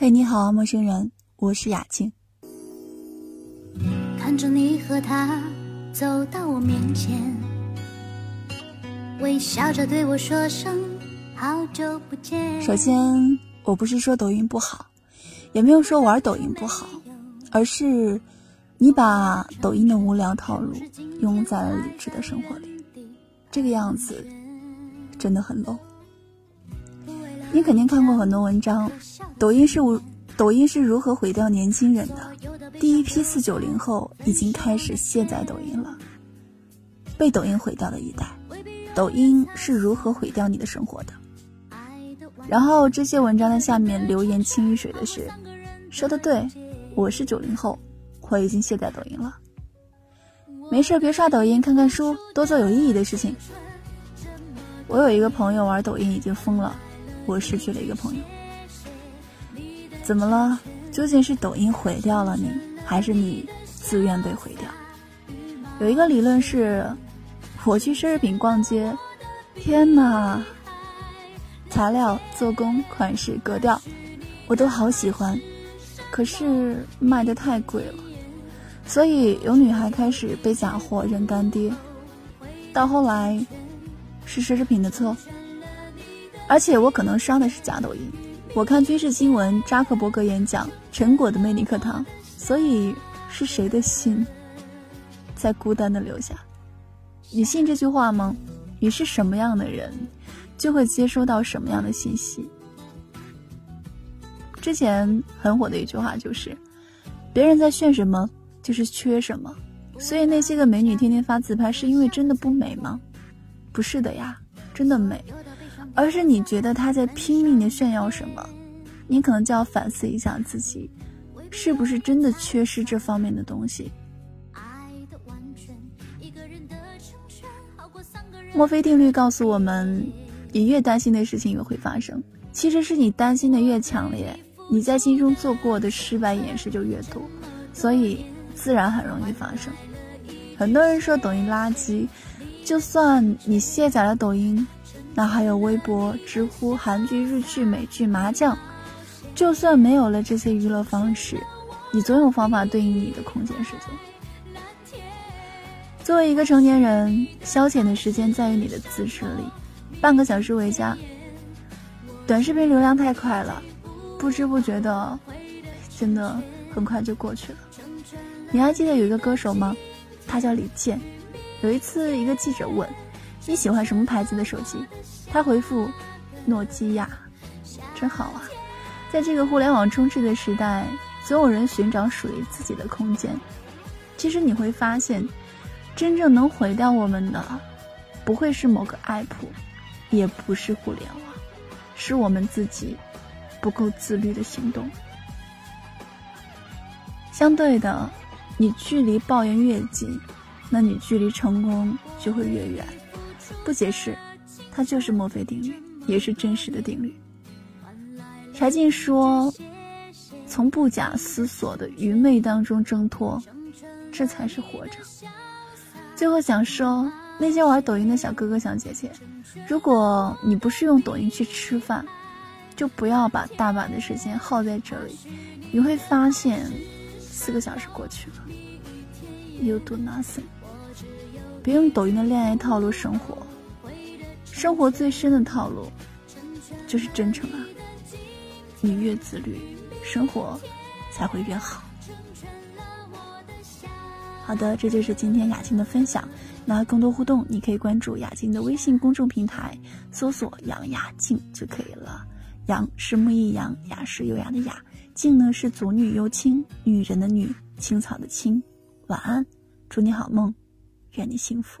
嘿，你好，陌生人，我是雅静。看着你和他走到我面前，微笑着对我说声好久不见。首先，我不是说抖音不好，也没有说玩抖音不好，而是你把抖音的无聊套路用在了理智的生活里，这个样子真的很 low。你肯定看过很多文章，抖音是无抖音是如何毁掉年轻人的？第一批四九零后已经开始卸载抖音了，被抖音毁掉的一代，抖音是如何毁掉你的生活的？然后这些文章的下面留言清一水的是，说的对，我是九零后，我已经卸载抖音了。没事别刷抖音，看看书，多做有意义的事情。我有一个朋友玩抖音已经疯了。我失去了一个朋友，怎么了？究竟是抖音毁掉了你，还是你自愿被毁掉？有一个理论是，我去奢侈品逛街，天哪，材料、做工、款式、格调，我都好喜欢，可是卖的太贵了，所以有女孩开始被假货认干爹，到后来，是奢侈品的错。而且我可能刷的是假抖音，我看军事新闻，扎克伯格演讲，成果的魅力课堂，所以是谁的心在孤单的留下？你信这句话吗？你是什么样的人，就会接收到什么样的信息。之前很火的一句话就是，别人在炫什么，就是缺什么。所以那些个美女天天发自拍，是因为真的不美吗？不是的呀，真的美。而是你觉得他在拼命的炫耀什么，你可能就要反思一下自己，是不是真的缺失这方面的东西。墨菲定律告诉我们，你越担心的事情越会发生。其实是你担心的越强烈，你在心中做过的失败演示就越多，所以自然很容易发生。很多人说抖音垃圾，就算你卸载了抖音。那还有微博、知乎、韩剧、日剧、美剧、麻将，就算没有了这些娱乐方式，你总有方法对应你的空间时间。作为一个成年人，消遣的时间在于你的自制力，半个小时为佳。短视频流量太快了，不知不觉的，真的很快就过去了。你还记得有一个歌手吗？他叫李健。有一次，一个记者问。你喜欢什么牌子的手机？他回复：诺基亚，真好啊！在这个互联网充斥的时代，总有人寻找属于自己的空间。其实你会发现，真正能毁掉我们的，不会是某个 app，也不是互联网，是我们自己不够自律的行动。相对的，你距离抱怨越近，那你距离成功就会越远。不解释，它就是墨菲定律，也是真实的定律。柴静说：“从不假思索的愚昧当中挣脱，这才是活着。”最后想说，那些玩抖音的小哥哥小姐姐，如果你不是用抖音去吃饭，就不要把大把的时间耗在这里。你会发现，四个小时过去了，You do nothing。别用抖音的恋爱套路生活，生活最深的套路就是真诚啊！你越自律，生活才会越好。好的，这就是今天雅静的分享。那更多互动，你可以关注雅静的微信公众平台，搜索“杨雅静”就可以了。杨是木易杨，雅是优雅的雅，静呢是祖女幽青，女人的女，青草的青。晚安，祝你好梦。愿你幸福。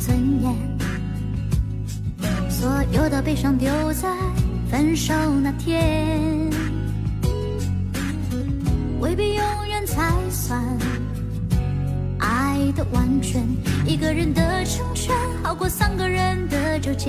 尊严，所有的悲伤丢在分手那天，未必永远才算爱的完全。一个人的成全，好过三个人的纠结。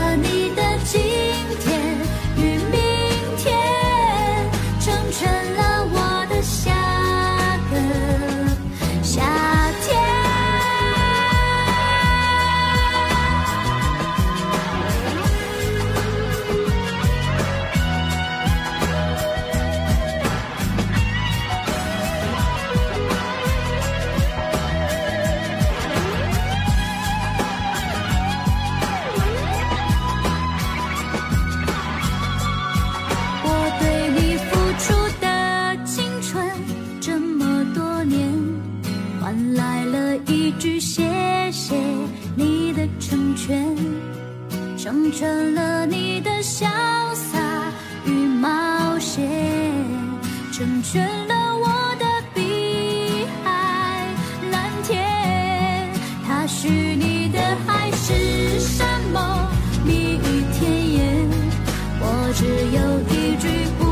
潇洒与冒险，成全了我的碧海蓝天。他许你的海誓山盟，蜜语甜言，我只有一句不